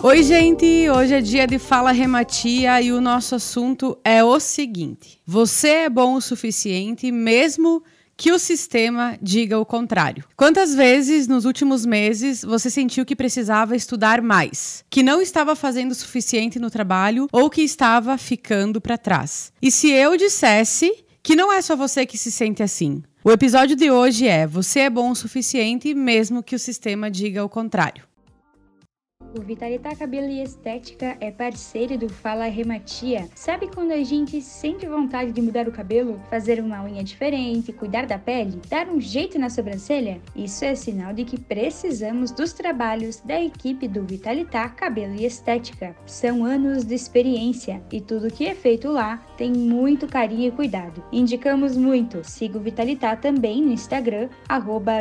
Oi, gente! Hoje é dia de Fala Rematia e o nosso assunto é o seguinte: você é bom o suficiente mesmo que o sistema diga o contrário. Quantas vezes nos últimos meses você sentiu que precisava estudar mais, que não estava fazendo o suficiente no trabalho ou que estava ficando para trás? E se eu dissesse que não é só você que se sente assim? O episódio de hoje é Você é bom o suficiente mesmo que o sistema diga o contrário. O Vitalitar Cabelo e Estética é parceiro do Fala Rematia. Sabe quando a gente sente vontade de mudar o cabelo, fazer uma unha diferente, cuidar da pele, dar um jeito na sobrancelha? Isso é sinal de que precisamos dos trabalhos da equipe do Vitalitar Cabelo e Estética. São anos de experiência e tudo que é feito lá tem muito carinho e cuidado. Indicamos muito. Siga o Vitalitar também no Instagram, arroba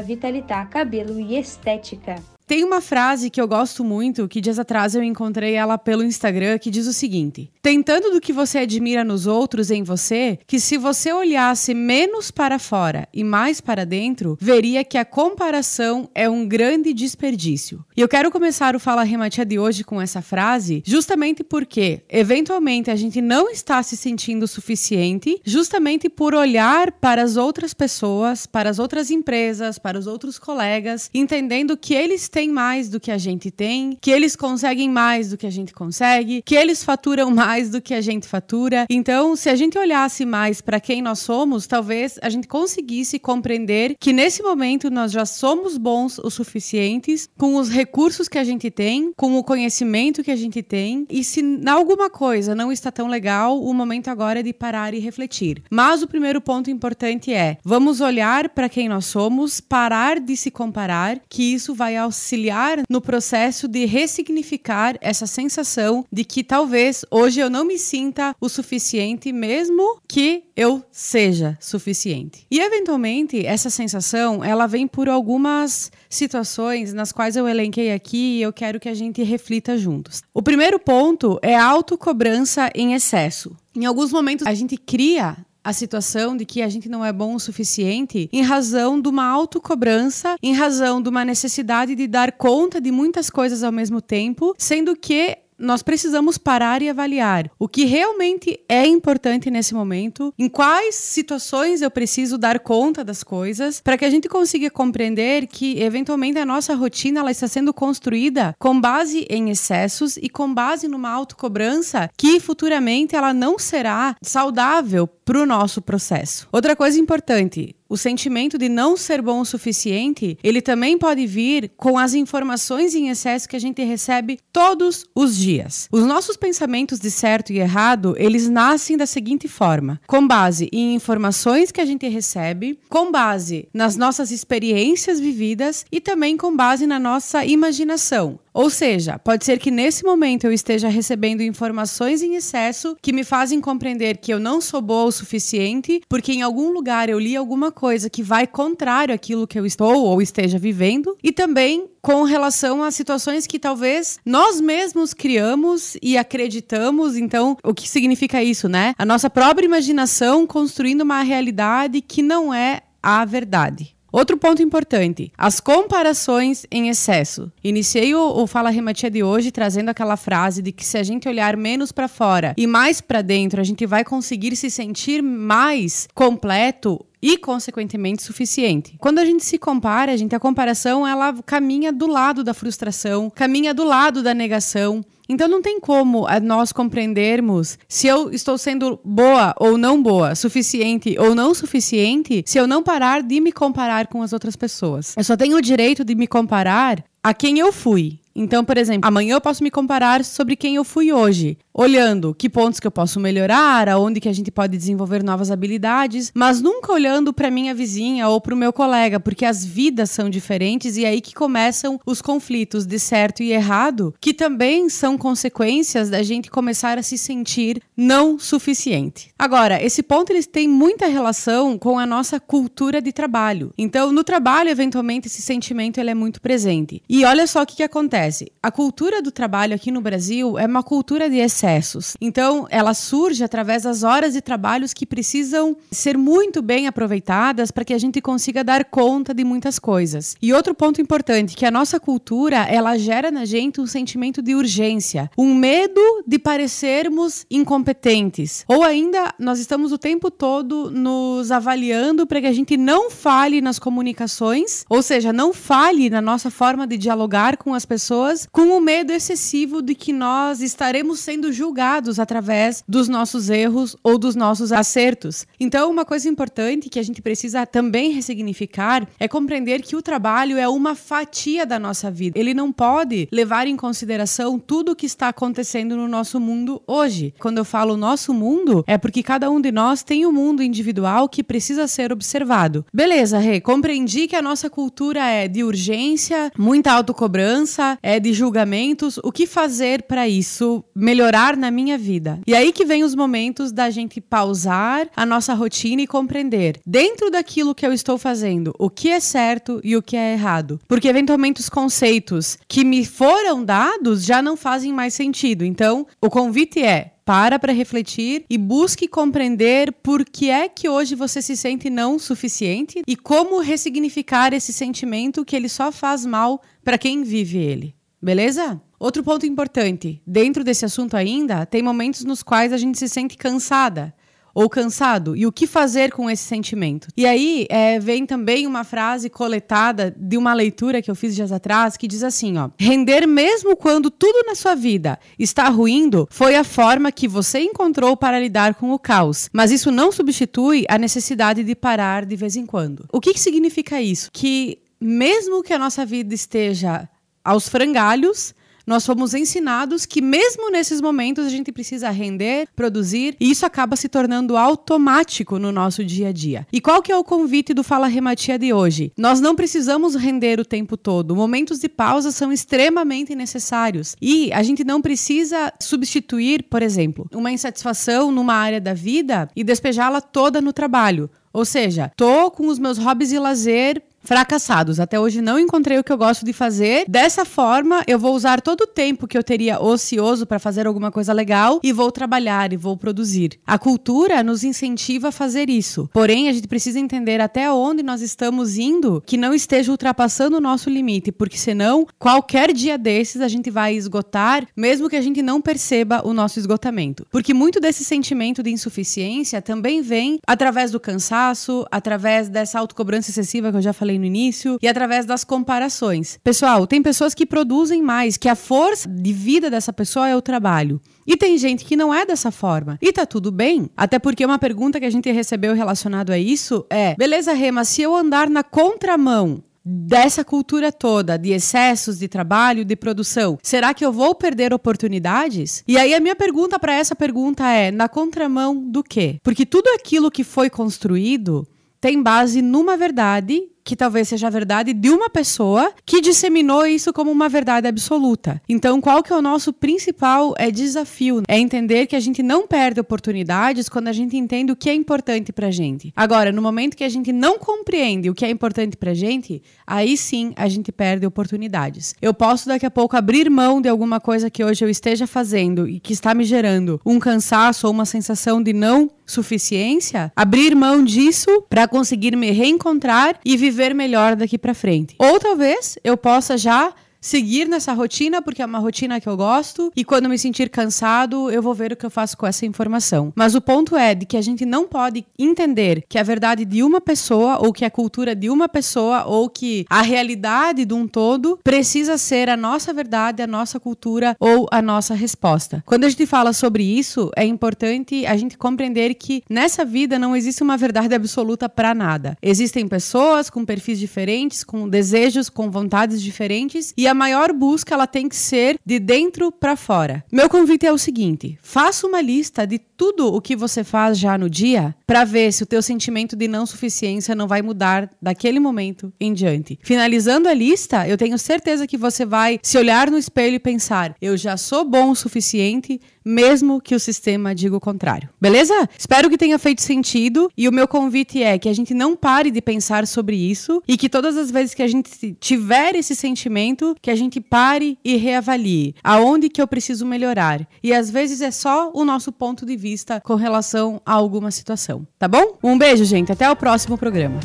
Cabelo e Estética. Tem uma frase que eu gosto muito, que dias atrás eu encontrei ela pelo Instagram, que diz o seguinte: Tentando do que você admira nos outros em você, que se você olhasse menos para fora e mais para dentro, veria que a comparação é um grande desperdício. E eu quero começar o Fala Rematia de hoje com essa frase, justamente porque, eventualmente, a gente não está se sentindo o suficiente, justamente por olhar para as outras pessoas, para as outras empresas, para os outros colegas, entendendo que eles têm mais do que a gente tem, que eles conseguem mais do que a gente consegue, que eles faturam mais do que a gente fatura. Então, se a gente olhasse mais para quem nós somos, talvez a gente conseguisse compreender que nesse momento nós já somos bons o suficientes com os recursos que a gente tem, com o conhecimento que a gente tem. E se alguma coisa não está tão legal, o momento agora é de parar e refletir. Mas o primeiro ponto importante é: vamos olhar para quem nós somos, parar de se comparar, que isso vai auxiliar auxiliar no processo de ressignificar essa sensação de que talvez hoje eu não me sinta o suficiente, mesmo que eu seja suficiente. E eventualmente essa sensação ela vem por algumas situações nas quais eu elenquei aqui e eu quero que a gente reflita juntos. O primeiro ponto é a autocobrança em excesso. Em alguns momentos a gente cria a situação de que a gente não é bom o suficiente em razão de uma autocobrança, em razão de uma necessidade de dar conta de muitas coisas ao mesmo tempo, sendo que nós precisamos parar e avaliar o que realmente é importante nesse momento, em quais situações eu preciso dar conta das coisas, para que a gente consiga compreender que eventualmente a nossa rotina ela está sendo construída com base em excessos e com base numa autocobrança que futuramente ela não será saudável para o nosso processo. Outra coisa importante, o sentimento de não ser bom o suficiente, ele também pode vir com as informações em excesso que a gente recebe todos os dias. Os nossos pensamentos de certo e errado, eles nascem da seguinte forma: com base em informações que a gente recebe, com base nas nossas experiências vividas e também com base na nossa imaginação. Ou seja, pode ser que nesse momento eu esteja recebendo informações em excesso que me fazem compreender que eu não sou boa o suficiente, porque em algum lugar eu li alguma coisa que vai contrário àquilo que eu estou ou esteja vivendo, e também com relação a situações que talvez nós mesmos criamos e acreditamos. Então, o que significa isso, né? A nossa própria imaginação construindo uma realidade que não é a verdade. Outro ponto importante: as comparações em excesso. Iniciei o, o Fala Rematia de hoje trazendo aquela frase de que se a gente olhar menos para fora e mais para dentro, a gente vai conseguir se sentir mais completo e consequentemente suficiente. Quando a gente se compara, a gente a comparação ela caminha do lado da frustração, caminha do lado da negação. Então não tem como nós compreendermos se eu estou sendo boa ou não boa, suficiente ou não suficiente, se eu não parar de me comparar com as outras pessoas. Eu só tenho o direito de me comparar a quem eu fui. Então, por exemplo, amanhã eu posso me comparar sobre quem eu fui hoje, olhando que pontos que eu posso melhorar, aonde que a gente pode desenvolver novas habilidades, mas nunca olhando para minha vizinha ou para o meu colega, porque as vidas são diferentes e é aí que começam os conflitos de certo e errado, que também são consequências da gente começar a se sentir não suficiente. Agora, esse ponto eles têm muita relação com a nossa cultura de trabalho. Então, no trabalho, eventualmente esse sentimento ele é muito presente. E olha só o que, que acontece acontece? A cultura do trabalho aqui no Brasil é uma cultura de excessos. Então, ela surge através das horas de trabalhos que precisam ser muito bem aproveitadas para que a gente consiga dar conta de muitas coisas. E outro ponto importante, que a nossa cultura, ela gera na gente um sentimento de urgência, um medo de parecermos incompetentes. Ou ainda, nós estamos o tempo todo nos avaliando para que a gente não fale nas comunicações, ou seja, não fale na nossa forma de dialogar com as pessoas, com o medo excessivo de que nós estaremos sendo julgados através dos nossos erros ou dos nossos acertos. Então, uma coisa importante que a gente precisa também ressignificar é compreender que o trabalho é uma fatia da nossa vida. Ele não pode levar em consideração tudo o que está acontecendo no nosso mundo hoje. Quando eu falo nosso mundo, é porque cada um de nós tem um mundo individual que precisa ser observado. Beleza, Rê, compreendi que a nossa cultura é de urgência, muita autocobrança, é de julgamentos. O que fazer para isso melhorar na minha vida? E aí que vem os momentos da gente pausar a nossa rotina e compreender, dentro daquilo que eu estou fazendo, o que é certo e o que é errado. Porque eventualmente os conceitos que me foram dados já não fazem mais sentido. Então, o convite é para para refletir e busque compreender por que é que hoje você se sente não suficiente e como ressignificar esse sentimento que ele só faz mal para quem vive ele. Beleza? Outro ponto importante, dentro desse assunto ainda, tem momentos nos quais a gente se sente cansada, ou cansado? E o que fazer com esse sentimento? E aí é, vem também uma frase coletada de uma leitura que eu fiz dias atrás que diz assim: ó, render mesmo quando tudo na sua vida está ruindo foi a forma que você encontrou para lidar com o caos. Mas isso não substitui a necessidade de parar de vez em quando. O que, que significa isso? Que mesmo que a nossa vida esteja aos frangalhos, nós fomos ensinados que mesmo nesses momentos a gente precisa render, produzir, e isso acaba se tornando automático no nosso dia a dia. E qual que é o convite do Fala Rematia de hoje? Nós não precisamos render o tempo todo. Momentos de pausa são extremamente necessários. E a gente não precisa substituir, por exemplo, uma insatisfação numa área da vida e despejá-la toda no trabalho. Ou seja, tô com os meus hobbies e lazer fracassados. Até hoje não encontrei o que eu gosto de fazer. Dessa forma, eu vou usar todo o tempo que eu teria ocioso para fazer alguma coisa legal e vou trabalhar e vou produzir. A cultura nos incentiva a fazer isso. Porém, a gente precisa entender até onde nós estamos indo que não esteja ultrapassando o nosso limite, porque senão, qualquer dia desses a gente vai esgotar, mesmo que a gente não perceba o nosso esgotamento. Porque muito desse sentimento de insuficiência também vem através do cansaço, através dessa autocobrança excessiva que eu já falei no início, e através das comparações. Pessoal, tem pessoas que produzem mais, que a força de vida dessa pessoa é o trabalho. E tem gente que não é dessa forma. E tá tudo bem. Até porque uma pergunta que a gente recebeu relacionado a isso é: beleza, Rema, se eu andar na contramão dessa cultura toda de excessos de trabalho, de produção, será que eu vou perder oportunidades? E aí a minha pergunta para essa pergunta é: na contramão do quê? Porque tudo aquilo que foi construído tem base numa verdade que talvez seja a verdade de uma pessoa que disseminou isso como uma verdade absoluta. Então, qual que é o nosso principal é, desafio? É entender que a gente não perde oportunidades quando a gente entende o que é importante pra gente. Agora, no momento que a gente não compreende o que é importante pra gente, aí sim a gente perde oportunidades. Eu posso daqui a pouco abrir mão de alguma coisa que hoje eu esteja fazendo e que está me gerando um cansaço ou uma sensação de não suficiência, abrir mão disso para conseguir me reencontrar e viver melhor daqui para frente. Ou talvez eu possa já seguir nessa rotina, porque é uma rotina que eu gosto, e quando me sentir cansado, eu vou ver o que eu faço com essa informação. Mas o ponto é de que a gente não pode entender que a verdade de uma pessoa, ou que a cultura de uma pessoa, ou que a realidade de um todo precisa ser a nossa verdade, a nossa cultura ou a nossa resposta. Quando a gente fala sobre isso, é importante a gente compreender que nessa vida não existe uma verdade absoluta para nada. Existem pessoas com perfis diferentes, com desejos, com vontades diferentes, e a maior busca ela tem que ser de dentro para fora. Meu convite é o seguinte: faça uma lista de tudo o que você faz já no dia para ver se o teu sentimento de não suficiência não vai mudar daquele momento em diante. Finalizando a lista, eu tenho certeza que você vai se olhar no espelho e pensar: eu já sou bom o suficiente, mesmo que o sistema diga o contrário. Beleza? Espero que tenha feito sentido e o meu convite é que a gente não pare de pensar sobre isso e que todas as vezes que a gente tiver esse sentimento, que a gente pare e reavalie aonde que eu preciso melhorar. E às vezes é só o nosso ponto de vista com relação a alguma situação, tá bom? Um beijo, gente, até o próximo programa.